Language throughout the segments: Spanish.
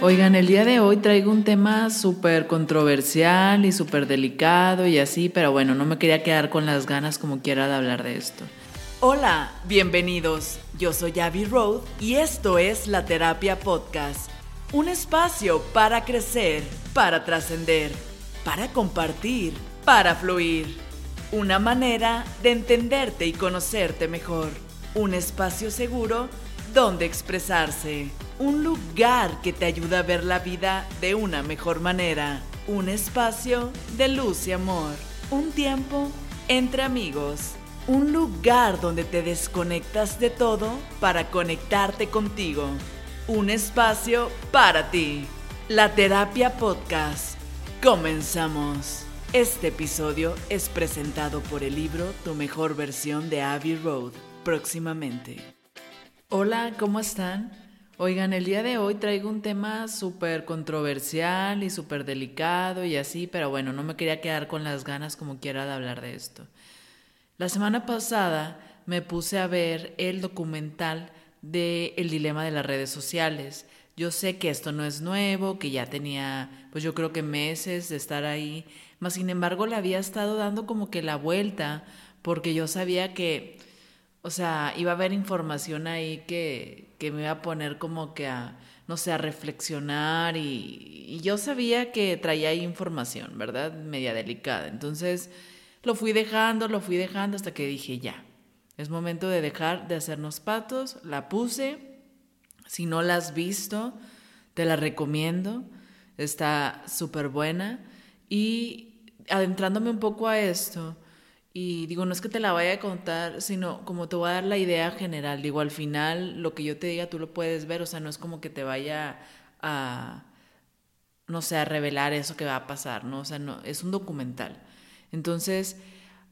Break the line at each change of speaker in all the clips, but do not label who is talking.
Oigan, el día de hoy traigo un tema súper controversial y súper delicado y así, pero bueno, no me quería quedar con las ganas como quiera de hablar de esto.
Hola, bienvenidos. Yo soy Abby Road y esto es La Terapia Podcast. Un espacio para crecer, para trascender, para compartir, para fluir. Una manera de entenderte y conocerte mejor. Un espacio seguro donde expresarse. Un lugar que te ayuda a ver la vida de una mejor manera. Un espacio de luz y amor. Un tiempo entre amigos. Un lugar donde te desconectas de todo para conectarte contigo. Un espacio para ti. La Terapia Podcast. Comenzamos. Este episodio es presentado por el libro Tu mejor versión de Abbey Road. Próximamente.
Hola, ¿cómo están? Oigan, el día de hoy traigo un tema súper controversial y súper delicado y así, pero bueno, no me quería quedar con las ganas como quiera de hablar de esto. La semana pasada me puse a ver el documental de El dilema de las redes sociales. Yo sé que esto no es nuevo, que ya tenía, pues yo creo que meses de estar ahí, mas sin embargo le había estado dando como que la vuelta, porque yo sabía que o sea, iba a haber información ahí que, que me iba a poner como que a, no sé, a reflexionar y, y, yo sabía que traía ahí información, ¿verdad? Media delicada. Entonces lo fui dejando, lo fui dejando hasta que dije, ya, es momento de dejar de hacernos patos. La puse, si no la has visto, te la recomiendo, está súper buena. Y adentrándome un poco a esto, y digo, no es que te la vaya a contar, sino como te voy a dar la idea general. Digo, al final lo que yo te diga tú lo puedes ver, o sea, no es como que te vaya a, no sé, a revelar eso que va a pasar, ¿no? O sea, no, es un documental. Entonces,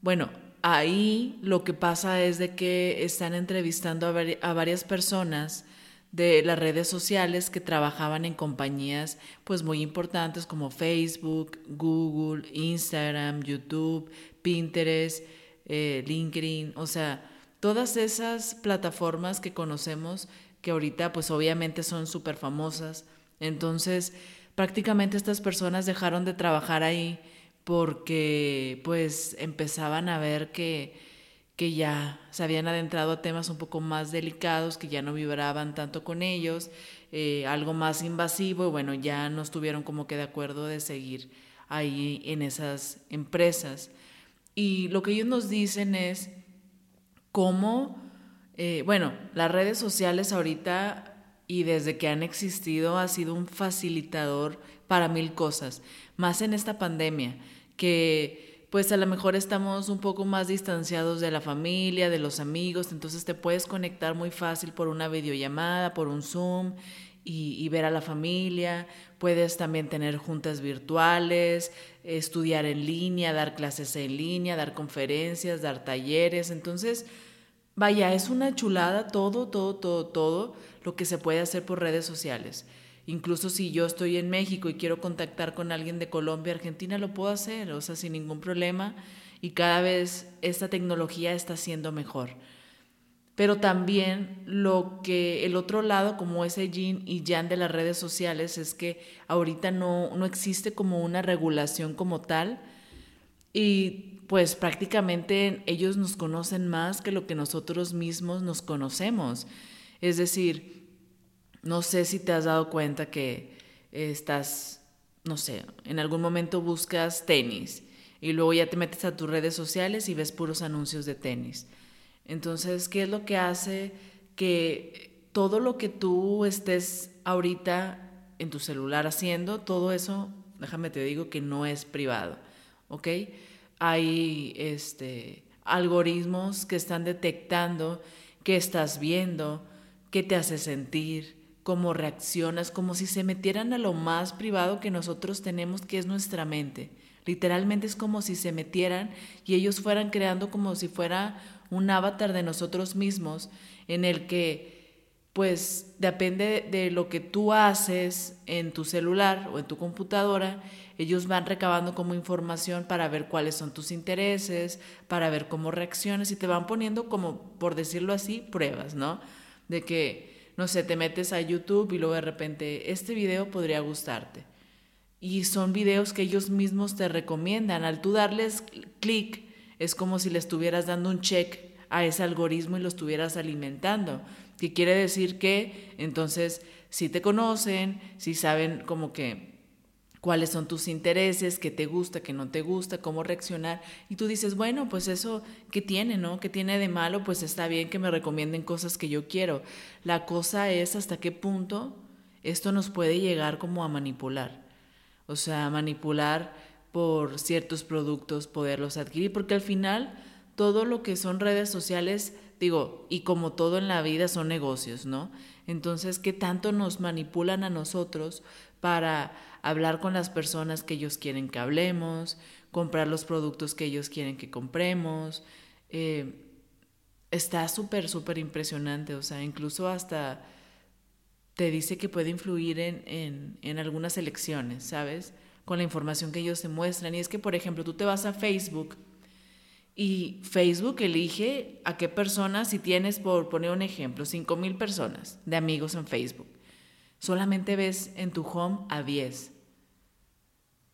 bueno, ahí lo que pasa es de que están entrevistando a, a varias personas de las redes sociales que trabajaban en compañías pues muy importantes como Facebook, Google, Instagram, YouTube, Pinterest, eh, LinkedIn, o sea, todas esas plataformas que conocemos que ahorita pues obviamente son súper famosas. Entonces, prácticamente estas personas dejaron de trabajar ahí porque pues empezaban a ver que, que ya se habían adentrado a temas un poco más delicados, que ya no vibraban tanto con ellos, eh, algo más invasivo y bueno, ya no estuvieron como que de acuerdo de seguir ahí en esas empresas. Y lo que ellos nos dicen es cómo, eh, bueno, las redes sociales ahorita y desde que han existido ha sido un facilitador para mil cosas, más en esta pandemia, que pues a lo mejor estamos un poco más distanciados de la familia, de los amigos, entonces te puedes conectar muy fácil por una videollamada, por un Zoom y, ver a la familia, puedes también tener juntas virtuales, estudiar en línea, dar clases en línea, dar conferencias, dar talleres, entonces, vaya, es una chulada todo, todo, todo, todo lo que se puede hacer por redes sociales. Incluso si yo estoy en México y quiero contactar con alguien de Colombia, Argentina, lo puedo hacer, o sea, sin ningún problema. Y cada vez esta tecnología está siendo mejor pero también lo que el otro lado, como ese yin y yang de las redes sociales, es que ahorita no, no existe como una regulación como tal y pues prácticamente ellos nos conocen más que lo que nosotros mismos nos conocemos. Es decir, no sé si te has dado cuenta que estás, no sé, en algún momento buscas tenis y luego ya te metes a tus redes sociales y ves puros anuncios de tenis entonces, ¿qué es lo que hace que todo lo que tú estés ahorita en tu celular haciendo, todo eso, déjame te digo que no es privado, ¿ok? Hay este, algoritmos que están detectando qué estás viendo, qué te hace sentir, cómo reaccionas, como si se metieran a lo más privado que nosotros tenemos, que es nuestra mente. Literalmente es como si se metieran y ellos fueran creando como si fuera un avatar de nosotros mismos en el que pues depende de lo que tú haces en tu celular o en tu computadora, ellos van recabando como información para ver cuáles son tus intereses, para ver cómo reaccionas y te van poniendo como, por decirlo así, pruebas, ¿no? De que no sé, te metes a YouTube y luego de repente, este video podría gustarte. Y son videos que ellos mismos te recomiendan. Al tú darles clic, es como si le estuvieras dando un check a ese algoritmo y lo estuvieras alimentando. Que quiere decir que entonces si te conocen, si saben como que cuáles son tus intereses, qué te gusta, qué no te gusta, cómo reaccionar. Y tú dices, bueno, pues eso, ¿qué tiene, no? ¿Qué tiene de malo? Pues está bien que me recomienden cosas que yo quiero. La cosa es hasta qué punto esto nos puede llegar como a manipular. O sea, manipular por ciertos productos, poderlos adquirir, porque al final todo lo que son redes sociales, digo, y como todo en la vida son negocios, ¿no? Entonces, ¿qué tanto nos manipulan a nosotros para hablar con las personas que ellos quieren que hablemos, comprar los productos que ellos quieren que compremos? Eh, está súper, súper impresionante, o sea, incluso hasta te dice que puede influir en, en, en algunas elecciones, ¿sabes? Con la información que ellos te muestran. Y es que, por ejemplo, tú te vas a Facebook y Facebook elige a qué personas, si tienes, por poner un ejemplo, 5 mil personas de amigos en Facebook, solamente ves en tu home a 10.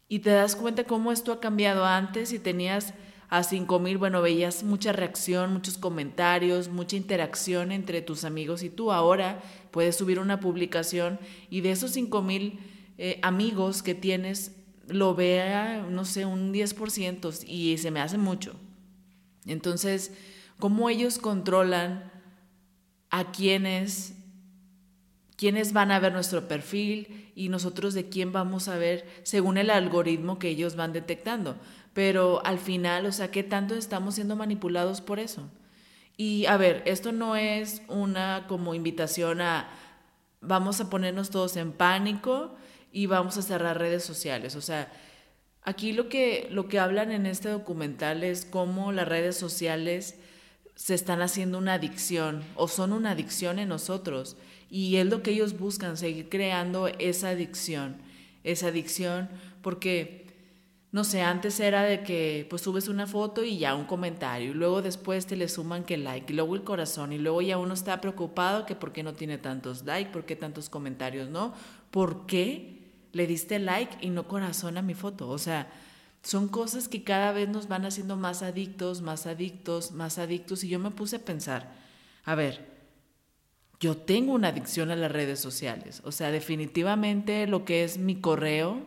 Y te das cuenta cómo esto ha cambiado antes y tenías a 5 mil, bueno, veías mucha reacción, muchos comentarios, mucha interacción entre tus amigos y tú. Ahora puedes subir una publicación y de esos 5 mil eh, amigos que tienes, lo vea, no sé, un 10% y se me hace mucho. Entonces, ¿cómo ellos controlan a quienes, quiénes van a ver nuestro perfil y nosotros de quién vamos a ver según el algoritmo que ellos van detectando? Pero al final, o sea, ¿qué tanto estamos siendo manipulados por eso? Y a ver, esto no es una como invitación a vamos a ponernos todos en pánico y vamos a cerrar redes sociales. O sea, Aquí lo que, lo que hablan en este documental es cómo las redes sociales se están haciendo una adicción o son una adicción en nosotros. Y es lo que ellos buscan, seguir creando esa adicción, esa adicción, porque, no sé, antes era de que pues subes una foto y ya un comentario, y luego después te le suman que like, y luego el corazón, y luego ya uno está preocupado que por qué no tiene tantos likes, por qué tantos comentarios, ¿no? ¿Por qué? Le diste like y no corazón a mi foto. O sea, son cosas que cada vez nos van haciendo más adictos, más adictos, más adictos. Y yo me puse a pensar, a ver, yo tengo una adicción a las redes sociales. O sea, definitivamente lo que es mi correo,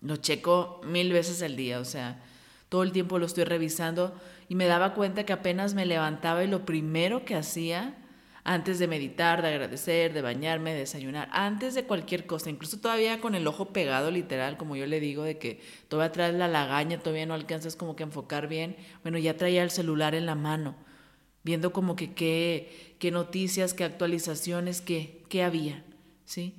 lo checo mil veces al día. O sea, todo el tiempo lo estoy revisando y me daba cuenta que apenas me levantaba y lo primero que hacía antes de meditar, de agradecer, de bañarme, de desayunar, antes de cualquier cosa, incluso todavía con el ojo pegado literal, como yo le digo, de que todavía traes la lagaña, todavía no alcanzas como que enfocar bien, bueno, ya traía el celular en la mano, viendo como que qué, qué noticias, qué actualizaciones, qué, qué había, ¿sí?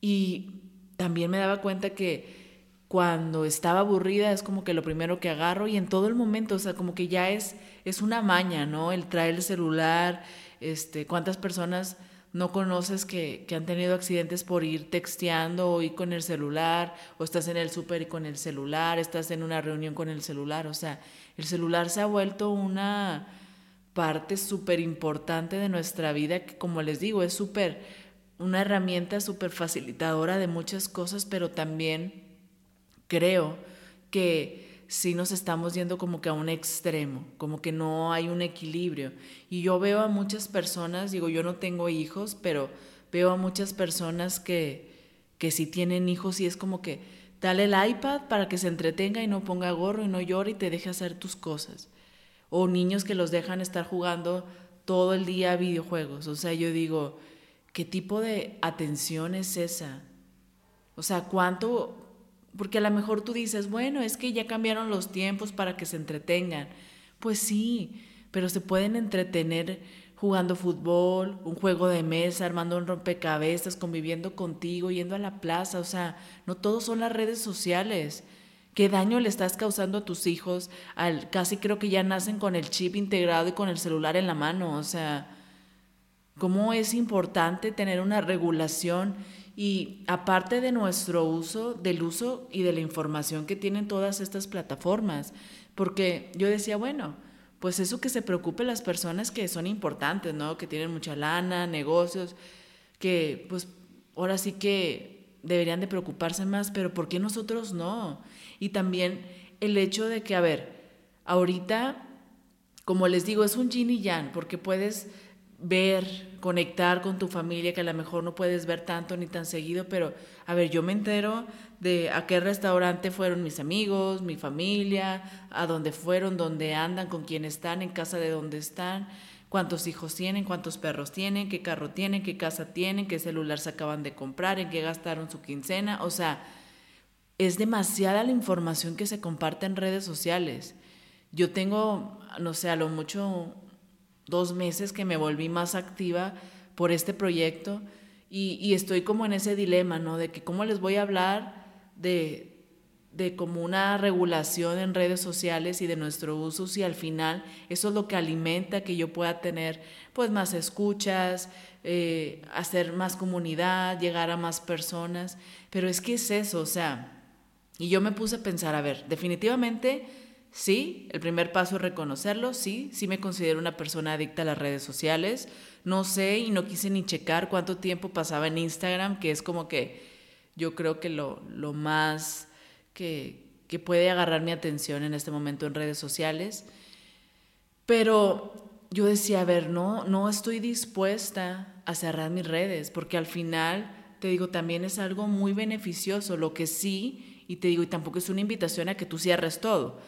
Y también me daba cuenta que cuando estaba aburrida es como que lo primero que agarro y en todo el momento, o sea, como que ya es, es una maña, ¿no? El traer el celular, este, ¿Cuántas personas no conoces que, que, han tenido accidentes por ir texteando o ir con el celular? O estás en el súper y con el celular, estás en una reunión con el celular. O sea, el celular se ha vuelto una parte súper importante de nuestra vida que, como les digo, es súper, una herramienta súper facilitadora de muchas cosas, pero también creo que sí nos estamos yendo como que a un extremo, como que no hay un equilibrio. Y yo veo a muchas personas, digo, yo no tengo hijos, pero veo a muchas personas que, que sí tienen hijos y es como que dale el iPad para que se entretenga y no ponga gorro y no llore y te deje hacer tus cosas. O niños que los dejan estar jugando todo el día videojuegos. O sea, yo digo, ¿qué tipo de atención es esa? O sea, ¿cuánto, porque a lo mejor tú dices, bueno, es que ya cambiaron los tiempos para que se entretengan. Pues sí, pero se pueden entretener jugando fútbol, un juego de mesa, armando un rompecabezas, conviviendo contigo, yendo a la plaza. O sea, no todos son las redes sociales. ¿Qué daño le estás causando a tus hijos? Al, casi creo que ya nacen con el chip integrado y con el celular en la mano. O sea, ¿cómo es importante tener una regulación y aparte de nuestro uso, del uso y de la información que tienen todas estas plataformas, porque yo decía, bueno, pues eso que se preocupe las personas que son importantes, ¿no? Que tienen mucha lana, negocios, que pues ahora sí que deberían de preocuparse más, pero ¿por qué nosotros no? Y también el hecho de que, a ver, ahorita, como les digo, es un yin y yang, porque puedes ver, conectar con tu familia, que a lo mejor no puedes ver tanto ni tan seguido, pero a ver, yo me entero de a qué restaurante fueron mis amigos, mi familia, a dónde fueron, dónde andan, con quién están, en casa de dónde están, cuántos hijos tienen, cuántos perros tienen, qué carro tienen, qué casa tienen, qué celular se acaban de comprar, en qué gastaron su quincena, o sea, es demasiada la información que se comparte en redes sociales. Yo tengo, no sé, a lo mucho dos meses que me volví más activa por este proyecto y, estoy como en ese dilema, ¿no? De que cómo les voy a hablar de, de como una regulación en redes sociales y de nuestro uso si al final eso es lo que alimenta que yo pueda tener pues más escuchas, eh, hacer más comunidad, llegar a más personas, pero es que es eso, o sea, y yo me puse a pensar, a ver, definitivamente sí, el primer paso es reconocerlo, sí, sí me considero una persona adicta a las redes sociales, no sé y no quise ni checar cuánto tiempo pasaba en Instagram, que es como que yo creo que lo, lo más que, que puede agarrar mi atención en este momento en redes sociales. Pero yo decía, a ver, no, no estoy dispuesta a cerrar mis redes, porque al final, te digo, también es algo muy beneficioso. Lo que sí y te digo, y tampoco es una invitación a que tú cierres todo,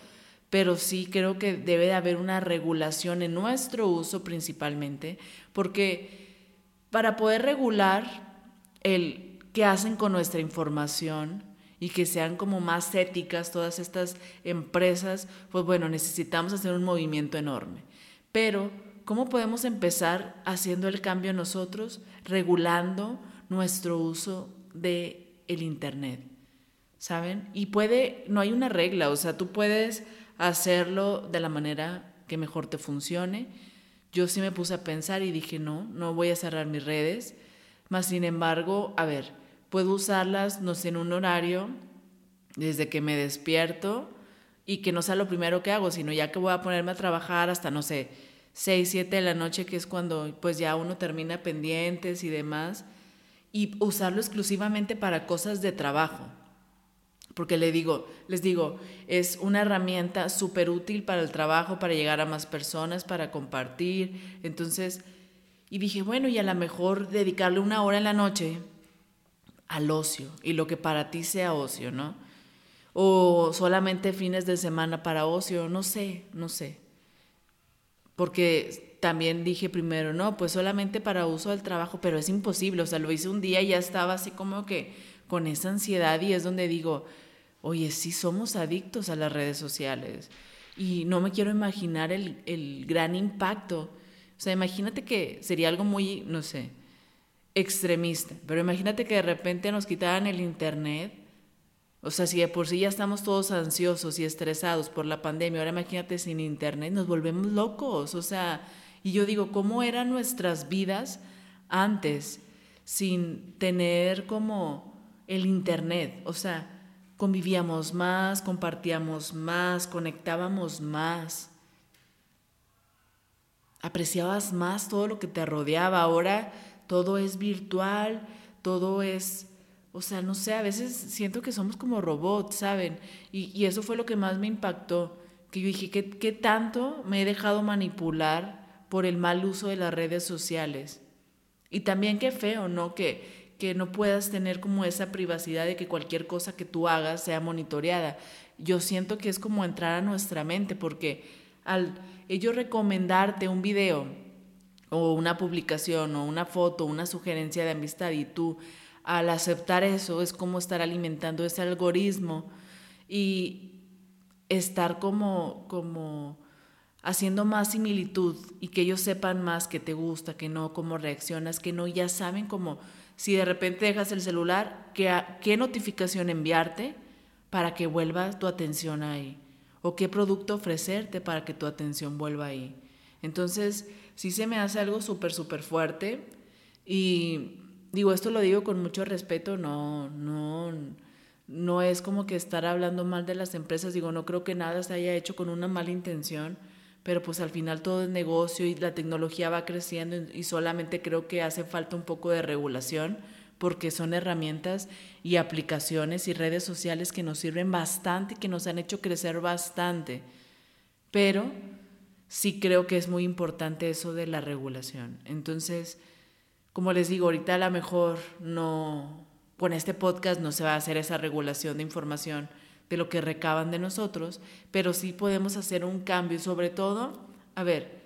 pero sí creo que debe de haber una regulación en nuestro uso principalmente, porque para poder regular el qué hacen con nuestra información y que sean como más éticas todas estas empresas, pues bueno, necesitamos hacer un movimiento enorme. Pero, ¿cómo podemos empezar haciendo el cambio nosotros, regulando nuestro uso de el Internet? ¿saben? Y puede, no hay una regla, o sea, tú puedes hacerlo de la manera que mejor te funcione. Yo sí me puse a pensar y dije, no, no voy a cerrar mis redes, más sin embargo, a ver, puedo usarlas, no sé, en un horario, desde que me despierto y que no sea lo primero que hago, sino ya que voy a ponerme a trabajar hasta, no sé, 6, 7 de la noche, que es cuando pues ya uno termina pendientes y demás, y usarlo exclusivamente para cosas de trabajo porque le digo, les digo, es una herramienta súper útil para el trabajo, para llegar a más personas, para compartir. Entonces, y dije, bueno, y a lo mejor dedicarle una hora en la noche al ocio y lo que para ti sea ocio, ¿no? O solamente fines de semana para ocio, no sé, no sé. Porque también dije primero, no, pues solamente para uso del trabajo, pero es imposible, o sea, lo hice un día y ya estaba así como que con esa ansiedad y es donde digo, oye, sí somos adictos a las redes sociales y no me quiero imaginar el, gran impacto. O sea, imagínate que sería algo muy, no sé, extremista, pero imagínate que de repente nos quitaran el Internet. O sea, si de por sí ya estamos todos ansiosos y estresados por la pandemia, ahora imagínate sin Internet, nos volvemos locos. O sea, y yo digo, ¿cómo eran nuestras vidas antes sin tener como el Internet? O sea, convivíamos más, compartíamos más, conectábamos más. Apreciabas más todo lo que te rodeaba. Ahora todo es virtual, todo es, o sea, no sé, a veces siento que somos como robots, ¿saben? Y, eso fue lo que más me impactó, que yo dije, ¿qué, ¿qué tanto me he dejado manipular por el mal uso de las redes sociales? Y también qué feo, ¿no? Que, que no puedas tener como esa privacidad de que cualquier cosa que tú hagas sea monitoreada. Yo siento que es como entrar a nuestra mente porque al ellos recomendarte un video o una publicación o una foto, una sugerencia de amistad y tú al aceptar eso es como estar alimentando ese algoritmo y estar como como haciendo más similitud y que ellos sepan más que te gusta, que no, cómo reaccionas, que no, ya saben cómo si de repente dejas el celular, ¿qué, qué notificación enviarte para que vuelva tu atención ahí? ¿O qué producto ofrecerte para que tu atención vuelva ahí? Entonces, sí se me hace algo súper, súper fuerte. Y digo, esto lo digo con mucho respeto, no, no, no es como que estar hablando mal de las empresas, digo, no creo que nada se haya hecho con una mala intención, pero pues al final todo es negocio y la tecnología va creciendo y solamente creo que hace falta un poco de regulación porque son herramientas y aplicaciones y redes sociales que nos sirven bastante y que nos han hecho crecer bastante. Pero sí creo que es muy importante eso de la regulación. Entonces, como les digo, ahorita a lo mejor no, con este podcast no se va a hacer esa regulación de información de lo que recaban de nosotros, pero sí podemos hacer un cambio, sobre todo, a ver,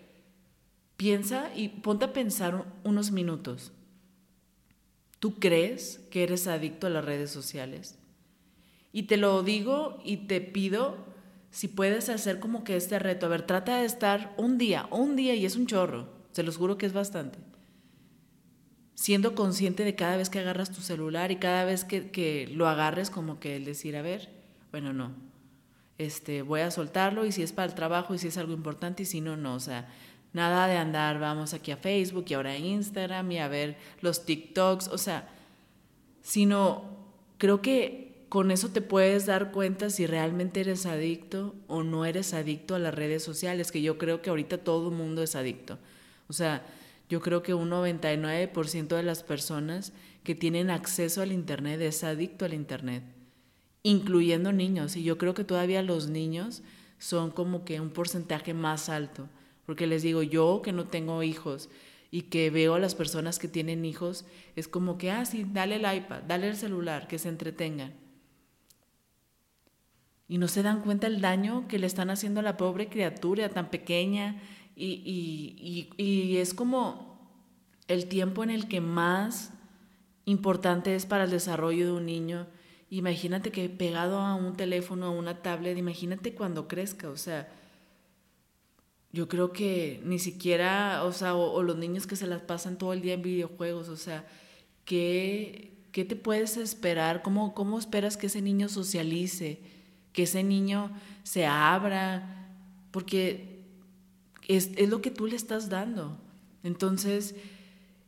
piensa y ponte a pensar unos minutos. ¿Tú crees que eres adicto a las redes sociales? Y te lo digo y te pido si puedes hacer como que este reto. A ver, trata de estar un día, un día y es un chorro, se los juro que es bastante. Siendo consciente de cada vez que agarras tu celular y cada vez que, que lo agarres como que el decir, a ver, bueno, no. Este, voy a soltarlo y si es para el trabajo y si es algo importante y si no, no. O sea, nada de andar, vamos aquí a Facebook y ahora a Instagram y a ver los TikToks. O sea, sino creo que con eso te puedes dar cuenta si realmente eres adicto o no eres adicto a las redes sociales, que yo creo que ahorita todo el mundo es adicto. O sea, yo creo que un 99% de las personas que tienen acceso al Internet es adicto al Internet incluyendo niños. Y yo creo que todavía los niños son como que un porcentaje más alto. Porque les digo, yo que no tengo hijos y que veo a las personas que tienen hijos, es como que, ah, sí, dale el iPad, dale el celular, que se entretengan. Y no se dan cuenta el daño que le están haciendo a la pobre criatura tan pequeña. Y, y, y es como el tiempo en el que más importante es para el desarrollo de un niño Imagínate que pegado a un teléfono, a una tablet, imagínate cuando crezca, o sea, yo creo que ni siquiera, o sea, o, los niños que se las pasan todo el día en videojuegos, o sea, ¿qué, qué te puedes esperar? ¿Cómo, ¿Cómo esperas que ese niño socialice? Que ese niño se abra, porque es, es lo que tú le estás dando. Entonces,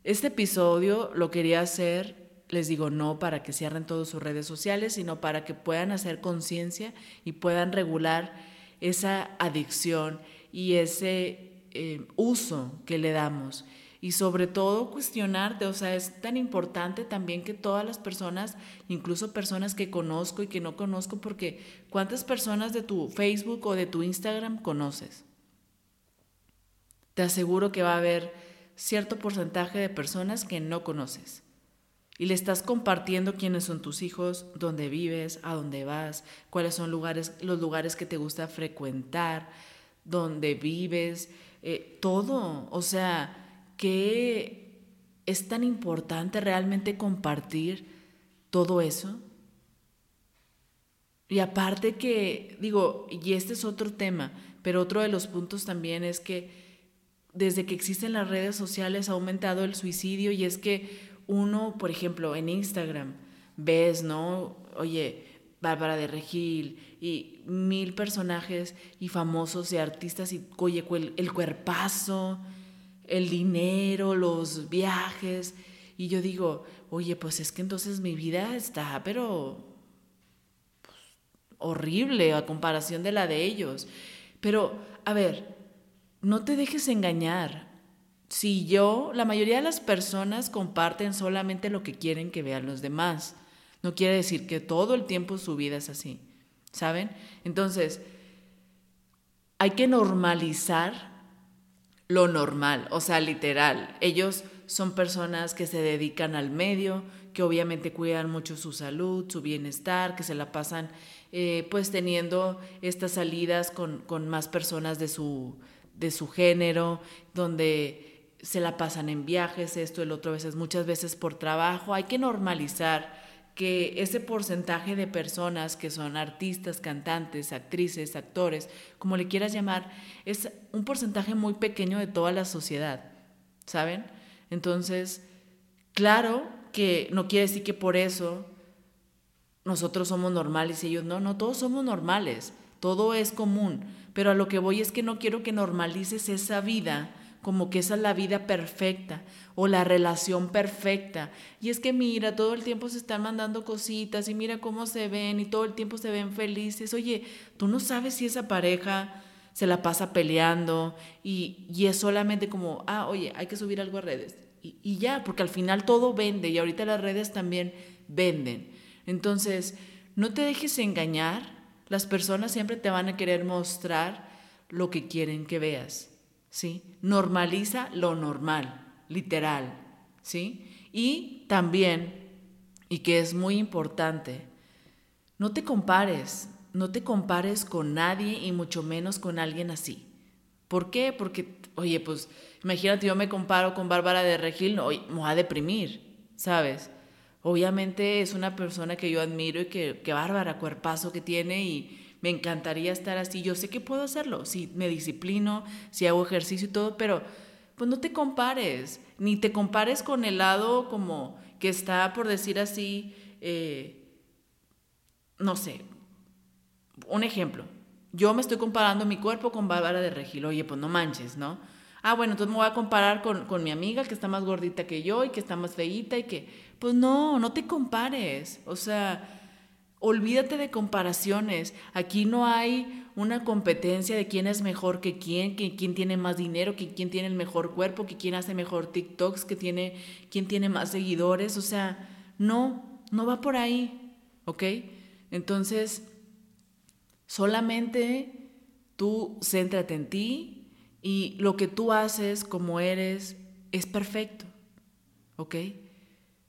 este episodio lo quería hacer les digo no para que cierren todas sus redes sociales, sino para que puedan hacer conciencia y puedan regular esa adicción y ese eh, uso que le damos. Y sobre todo cuestionarte, o sea, es tan importante también que todas las personas, incluso personas que conozco y que no conozco, porque ¿cuántas personas de tu Facebook o de tu Instagram conoces? Te aseguro que va a haber cierto porcentaje de personas que no conoces y le estás compartiendo quiénes son tus hijos, dónde vives, a dónde vas, cuáles son lugares, los lugares que te gusta frecuentar, dónde vives, eh, todo. O sea, que es tan importante realmente compartir todo eso. Y aparte que, digo, y este es otro tema, pero otro de los puntos también es que desde que existen las redes sociales ha aumentado el suicidio y es que uno, por ejemplo, en Instagram, ves, ¿no? Oye, Bárbara de Regil y mil personajes y famosos y artistas y, oye, el, cuerpazo, el dinero, los viajes. Y yo digo, oye, pues es que entonces mi vida está, pero pues, horrible a comparación de la de ellos. Pero, a ver, no te dejes engañar si yo, la mayoría de las personas comparten solamente lo que quieren que vean los demás. No quiere decir que todo el tiempo su vida es así, ¿saben? Entonces, hay que normalizar lo normal, o sea, literal. Ellos son personas que se dedican al medio, que obviamente cuidan mucho su salud, su bienestar, que se la pasan eh, pues teniendo estas salidas con, con más personas de su, de su género, donde se la pasan en viajes, esto, el otro, veces, muchas veces por trabajo. Hay que normalizar que ese porcentaje de personas que son artistas, cantantes, actrices, actores, como le quieras llamar, es un porcentaje muy pequeño de toda la sociedad, ¿saben? Entonces, claro que no quiere decir que por eso nosotros somos normales y ellos no, no, todos somos normales, todo es común, pero a lo que voy es que no quiero que normalices esa vida como que esa es la vida perfecta o la relación perfecta. Y es que mira, todo el tiempo se están mandando cositas y mira cómo se ven y todo el tiempo se ven felices. Oye, tú no sabes si esa pareja se la pasa peleando y, y es solamente como, ah, oye, hay que subir algo a redes. Y, y ya, porque al final todo vende y ahorita las redes también venden. Entonces, no te dejes engañar. Las personas siempre te van a querer mostrar lo que quieren que veas. ¿Sí? Normaliza lo normal, literal. ¿sí? Y también, y que es muy importante, no te compares, no te compares con nadie y mucho menos con alguien así. ¿Por qué? Porque, oye, pues imagínate, yo me comparo con Bárbara de Regil, no, me voy a deprimir, ¿sabes? Obviamente es una persona que yo admiro y que, que bárbara cuerpazo que tiene y me encantaría estar así. Yo sé que puedo hacerlo, si me disciplino, si hago ejercicio y todo, pero pues no te compares, ni te compares con el lado como que está, por decir así, eh, no sé, un ejemplo. Yo me estoy comparando mi cuerpo con Bárbara de Regil. Oye, pues no manches, ¿no? Ah, bueno, entonces me voy a comparar con, con mi amiga que está más gordita que yo y que está más feíta y que pues no, no te compares. O sea, olvídate de comparaciones. Aquí no hay una competencia de quién es mejor que quién, que quién tiene más dinero, que quién tiene el mejor cuerpo, que quién hace mejor TikToks, que tiene, quién tiene más seguidores. O sea, no, no va por ahí. ¿Ok? Entonces, solamente tú céntrate en ti y lo que tú haces como eres es perfecto. ¿Ok?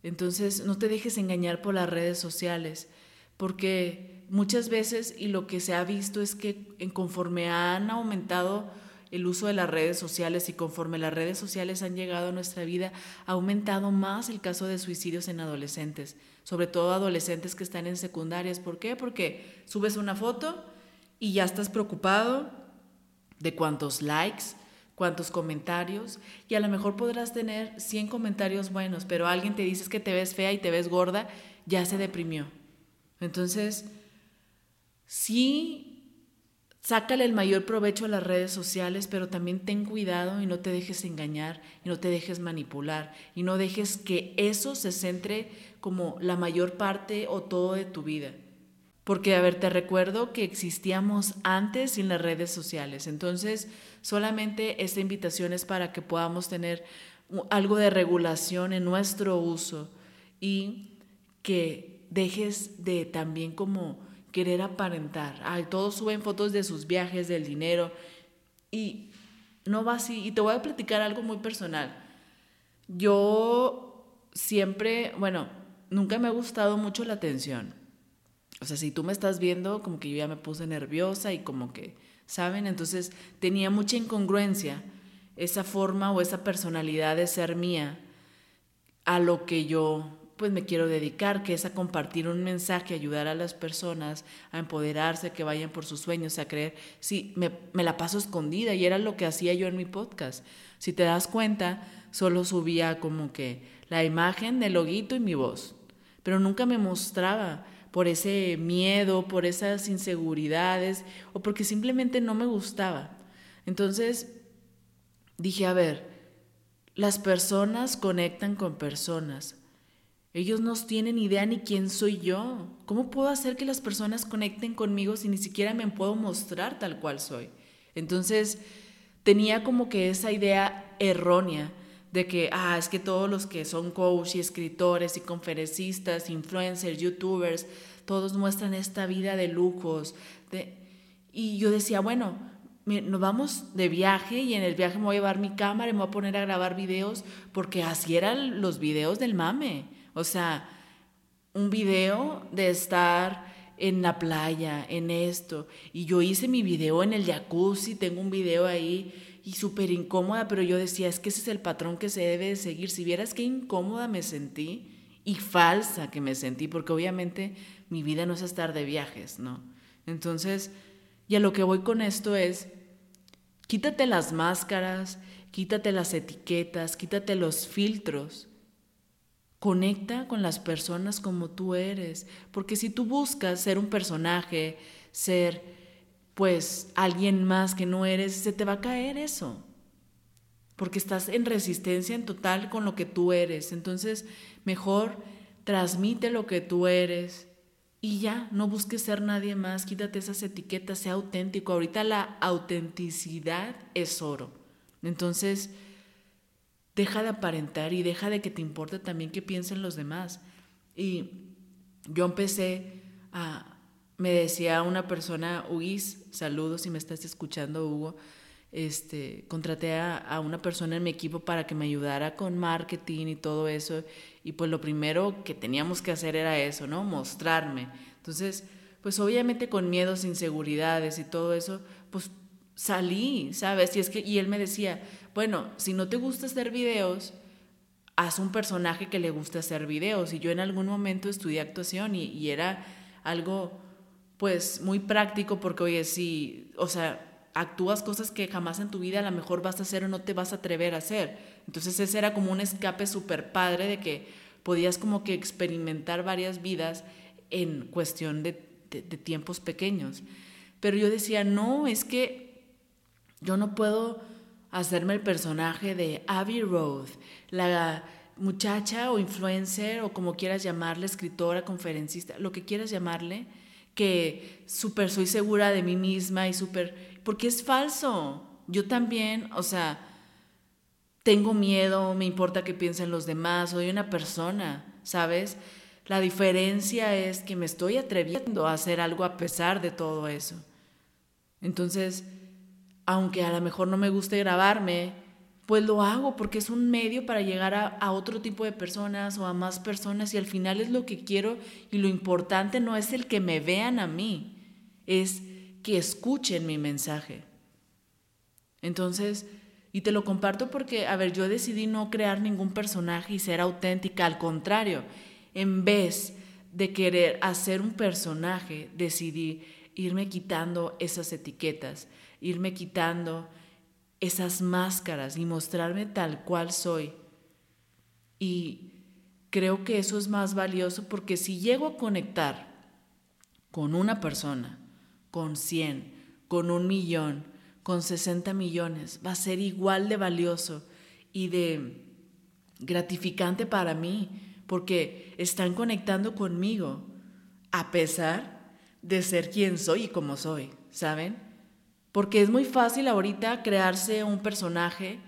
Entonces, no te dejes engañar por las redes sociales, porque muchas veces, y lo que se ha visto es que conforme han aumentado el uso de las redes sociales y conforme las redes sociales han llegado a nuestra vida, ha aumentado más el caso de suicidios en adolescentes, sobre todo adolescentes que están en secundarias. ¿Por qué? Porque subes una foto y ya estás preocupado de cuántos likes, cuántos comentarios y a lo mejor podrás tener 100 comentarios buenos, pero alguien te dice que te ves fea y te ves gorda, ya se deprimió. Entonces, sí, sácale el mayor provecho a las redes sociales, pero también ten cuidado y no te dejes engañar y no te dejes manipular y no dejes que eso se centre como la mayor parte o todo de tu vida. Porque, a ver, te recuerdo que existíamos antes sin las redes sociales. Entonces, solamente esta invitación es para que podamos tener algo de regulación en nuestro uso y que dejes de también como querer aparentar. Ay, todos suben fotos de sus viajes, del dinero y no va así. Y te voy a platicar algo muy personal. Yo siempre, bueno, nunca me ha gustado mucho la atención o sea, si tú me estás viendo, como que yo ya me puse nerviosa y como que, ¿saben? Entonces tenía mucha incongruencia esa forma o esa personalidad de ser mía a lo que yo pues me quiero dedicar, que es a compartir un mensaje, ayudar a las personas a empoderarse, que vayan por sus sueños, a creer. Sí, me, me la paso escondida y era lo que hacía yo en mi podcast. Si te das cuenta, solo subía como que la imagen del loguito y mi voz, pero nunca me mostraba por ese miedo, por esas inseguridades o porque simplemente no me gustaba. Entonces dije, a ver, las personas conectan con personas. Ellos no tienen idea ni quién soy yo. ¿Cómo puedo hacer que las personas conecten conmigo si ni siquiera me puedo mostrar tal cual soy? Entonces tenía como que esa idea errónea de que, ah, es que todos los que son coach y escritores y conferencistas, influencers, youtubers, todos muestran esta vida de lujos. De... Y yo decía, bueno, nos vamos de viaje y en el viaje me voy a llevar mi cámara y me voy a poner a grabar videos, porque así eran los videos del mame. O sea, un video de estar en la playa, en esto. Y yo hice mi video en el jacuzzi, tengo un video ahí y súper incómoda, pero yo decía, es que ese es el patrón que se debe de seguir. Si vieras qué incómoda me sentí y falsa que me sentí, porque obviamente mi vida no es estar de viajes, ¿no? Entonces, y a lo que voy con esto es, quítate las máscaras, quítate las etiquetas, quítate los filtros. Conecta con las personas como tú eres, porque si tú buscas ser un personaje, ser pues alguien más que no eres, se te va a caer eso. Porque estás en resistencia en total con lo que tú eres. Entonces, mejor transmite lo que tú eres y ya, no busques ser nadie más, quítate esas etiquetas, sea auténtico. Ahorita la autenticidad es oro. Entonces, deja de aparentar y deja de que te importe también qué piensen los demás. Y yo empecé a, me decía una persona, Huguis, saludos si me estás escuchando, Hugo, este, contraté a, una persona en mi equipo para que me ayudara con marketing y todo eso. Y pues lo primero que teníamos que hacer era eso, ¿no? Mostrarme. Entonces, pues obviamente con miedos, inseguridades y todo eso, pues salí, ¿sabes? Y, es que, y él me decía, bueno, si no te gusta hacer videos, haz un personaje que le guste hacer videos. Y yo en algún momento estudié actuación y, y era algo, pues, muy práctico porque, oye, sí, o sea, actúas cosas que jamás en tu vida a lo mejor vas a hacer o no te vas a atrever a hacer. Entonces ese era como un escape súper padre de que podías como que experimentar varias vidas en cuestión de, tiempos pequeños. Pero yo decía, no, es que yo no puedo hacerme el personaje de Abby Roth, la muchacha o influencer o como quieras llamarle, escritora, conferencista, lo que quieras llamarle, que súper soy segura de mí misma y súper porque es falso. Yo también, o sea, tengo miedo, me importa que piensen los demás, soy una persona, ¿sabes? La diferencia es que me estoy atreviendo a hacer algo a pesar de todo eso. Entonces, aunque a lo mejor no me guste grabarme, pues lo hago porque es un medio para llegar a, a, otro tipo de personas o a más personas y al final es lo que quiero y lo importante no es el que me vean a mí, es que escuchen mi mensaje. Entonces, y te lo comparto porque, a ver, yo decidí no crear ningún personaje y ser auténtica, al contrario, en vez de querer hacer un personaje, decidí irme quitando esas etiquetas, irme quitando esas máscaras y mostrarme tal cual soy. Y creo que eso es más valioso porque si llego a conectar con una persona, con 100, con un millón, con 60 millones, va a ser igual de valioso y de gratificante para mí, porque están conectando conmigo, a pesar de ser quien soy y como soy, ¿saben? Porque es muy fácil ahorita crearse un personaje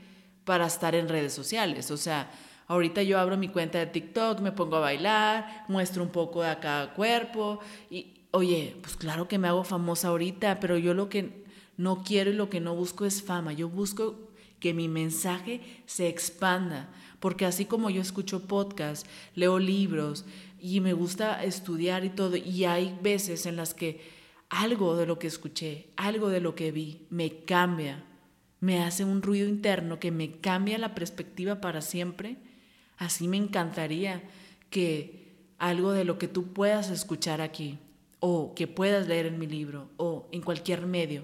para estar en redes sociales, o sea, Ahorita yo abro mi cuenta de TikTok, me pongo a bailar, muestro un poco de cada cuerpo y, oye, pues claro que me hago famosa ahorita, pero yo lo que no quiero y lo que no busco es fama, yo busco que mi mensaje se expanda, porque así como yo escucho podcasts, leo libros y me gusta estudiar y todo, y hay veces en las que algo de lo que escuché, algo de lo que vi, me cambia, me hace un ruido interno que me cambia la perspectiva para siempre, así me encantaría que algo de lo que tú puedas escuchar aquí o que puedas leer en mi libro o en cualquier medio,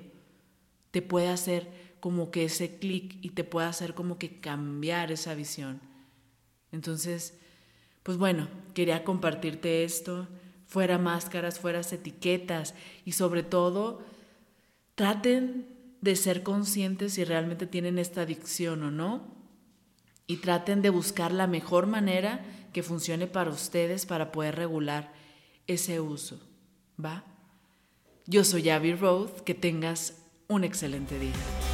te puede hacer como que ese clic y te puede hacer como que cambiar esa visión. Entonces, pues bueno, quería compartirte esto, fuera máscaras, fuera etiquetas y sobre todo traten de ser conscientes si realmente tienen esta adicción o no y traten de buscar la mejor manera que funcione para ustedes para poder regular ese uso. ¿Va? Yo soy Abby Roth, que tengas un excelente día.